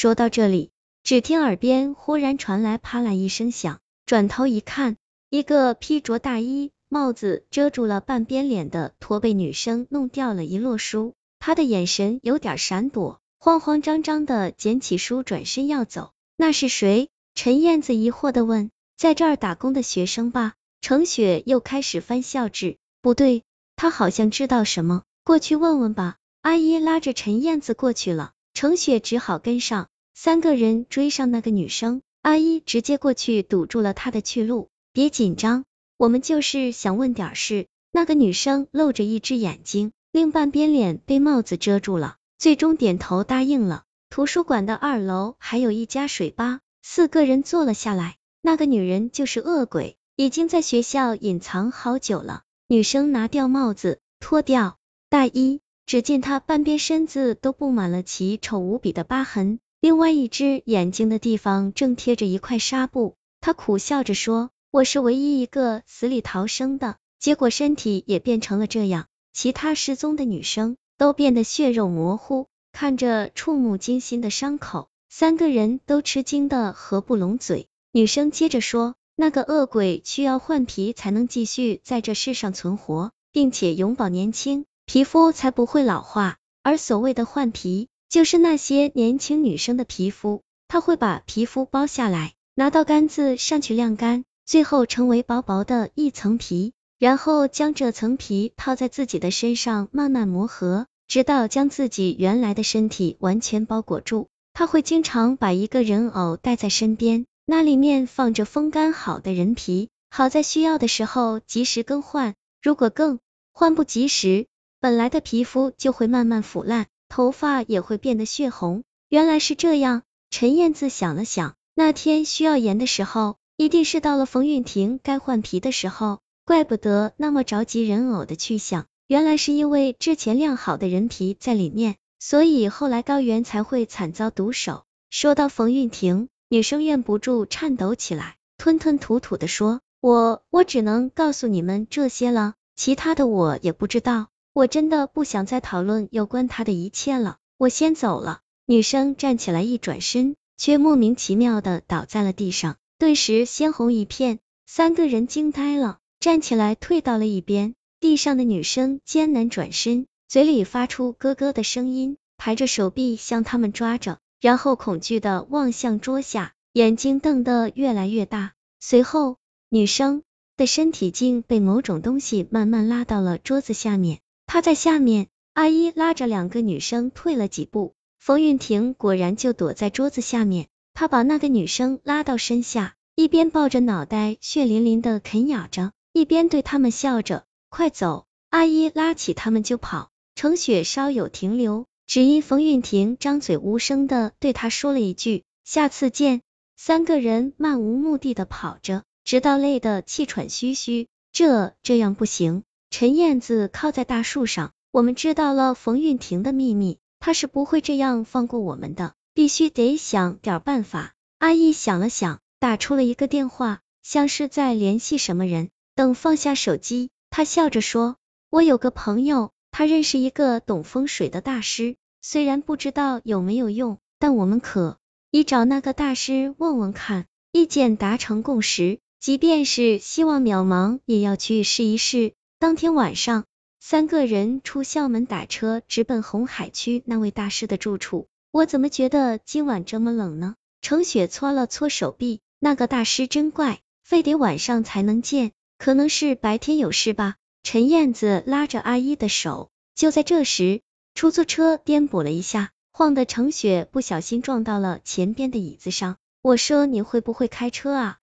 说到这里，只听耳边忽然传来啪啦一声响，转头一看，一个披着大衣、帽子遮住了半边脸的驼背女生弄掉了一摞书，她的眼神有点闪躲，慌慌张张的捡起书转身要走。那是谁？陈燕子疑惑的问。在这儿打工的学生吧？程雪又开始翻校志。不对，他好像知道什么，过去问问吧。阿姨拉着陈燕子过去了。程雪只好跟上，三个人追上那个女生，阿姨直接过去堵住了她的去路。别紧张，我们就是想问点事。那个女生露着一只眼睛，另半边脸被帽子遮住了，最终点头答应了。图书馆的二楼还有一家水吧，四个人坐了下来。那个女人就是恶鬼，已经在学校隐藏好久了。女生拿掉帽子，脱掉大衣。只见她半边身子都布满了奇丑无比的疤痕，另外一只眼睛的地方正贴着一块纱布。他苦笑着说：“我是唯一一个死里逃生的，结果身体也变成了这样。其他失踪的女生都变得血肉模糊，看着触目惊心的伤口，三个人都吃惊的合不拢嘴。”女生接着说：“那个恶鬼需要换皮才能继续在这世上存活，并且永葆年轻。”皮肤才不会老化，而所谓的换皮，就是那些年轻女生的皮肤，他会把皮肤剥下来，拿到杆子上去晾干，最后成为薄薄的一层皮，然后将这层皮套在自己的身上，慢慢磨合，直到将自己原来的身体完全包裹住。他会经常把一个人偶带在身边，那里面放着风干好的人皮，好在需要的时候及时更换，如果更换不及时。本来的皮肤就会慢慢腐烂，头发也会变得血红。原来是这样，陈燕子想了想，那天需要盐的时候，一定是到了冯运婷该换皮的时候，怪不得那么着急人偶的去向，原来是因为之前晾好的人皮在里面，所以后来高原才会惨遭毒手。说到冯运婷，女生忍不住颤抖起来，吞吞吐吐的说：“我我只能告诉你们这些了，其他的我也不知道。”我真的不想再讨论有关他的一切了，我先走了。女生站起来一转身，却莫名其妙的倒在了地上，顿时鲜红一片。三个人惊呆了，站起来退到了一边。地上的女生艰难转身，嘴里发出咯咯的声音，抬着手臂向他们抓着，然后恐惧的望向桌下，眼睛瞪得越来越大。随后，女生的身体竟被某种东西慢慢拉到了桌子下面。他在下面，阿姨拉着两个女生退了几步，冯韵婷果然就躲在桌子下面。他把那个女生拉到身下，一边抱着脑袋血淋淋的啃咬着，一边对他们笑着：“快走！”阿姨拉起他们就跑。程雪稍有停留，只因冯韵婷张嘴无声的对他说了一句：“下次见。”三个人漫无目的的跑着，直到累得气喘吁吁。这这样不行。陈燕子靠在大树上，我们知道了冯韵婷的秘密，她是不会这样放过我们的，必须得想点办法。阿义想了想，打出了一个电话，像是在联系什么人。等放下手机，他笑着说：“我有个朋友，他认识一个懂风水的大师，虽然不知道有没有用，但我们可以找那个大师问问看，意见达成共识，即便是希望渺茫，也要去试一试。”当天晚上，三个人出校门打车，直奔红海区那位大师的住处。我怎么觉得今晚这么冷呢？程雪搓了搓手臂，那个大师真怪，非得晚上才能见，可能是白天有事吧。陈燕子拉着阿姨的手，就在这时，出租车颠簸了一下，晃得程雪不小心撞到了前边的椅子上。我说你会不会开车啊？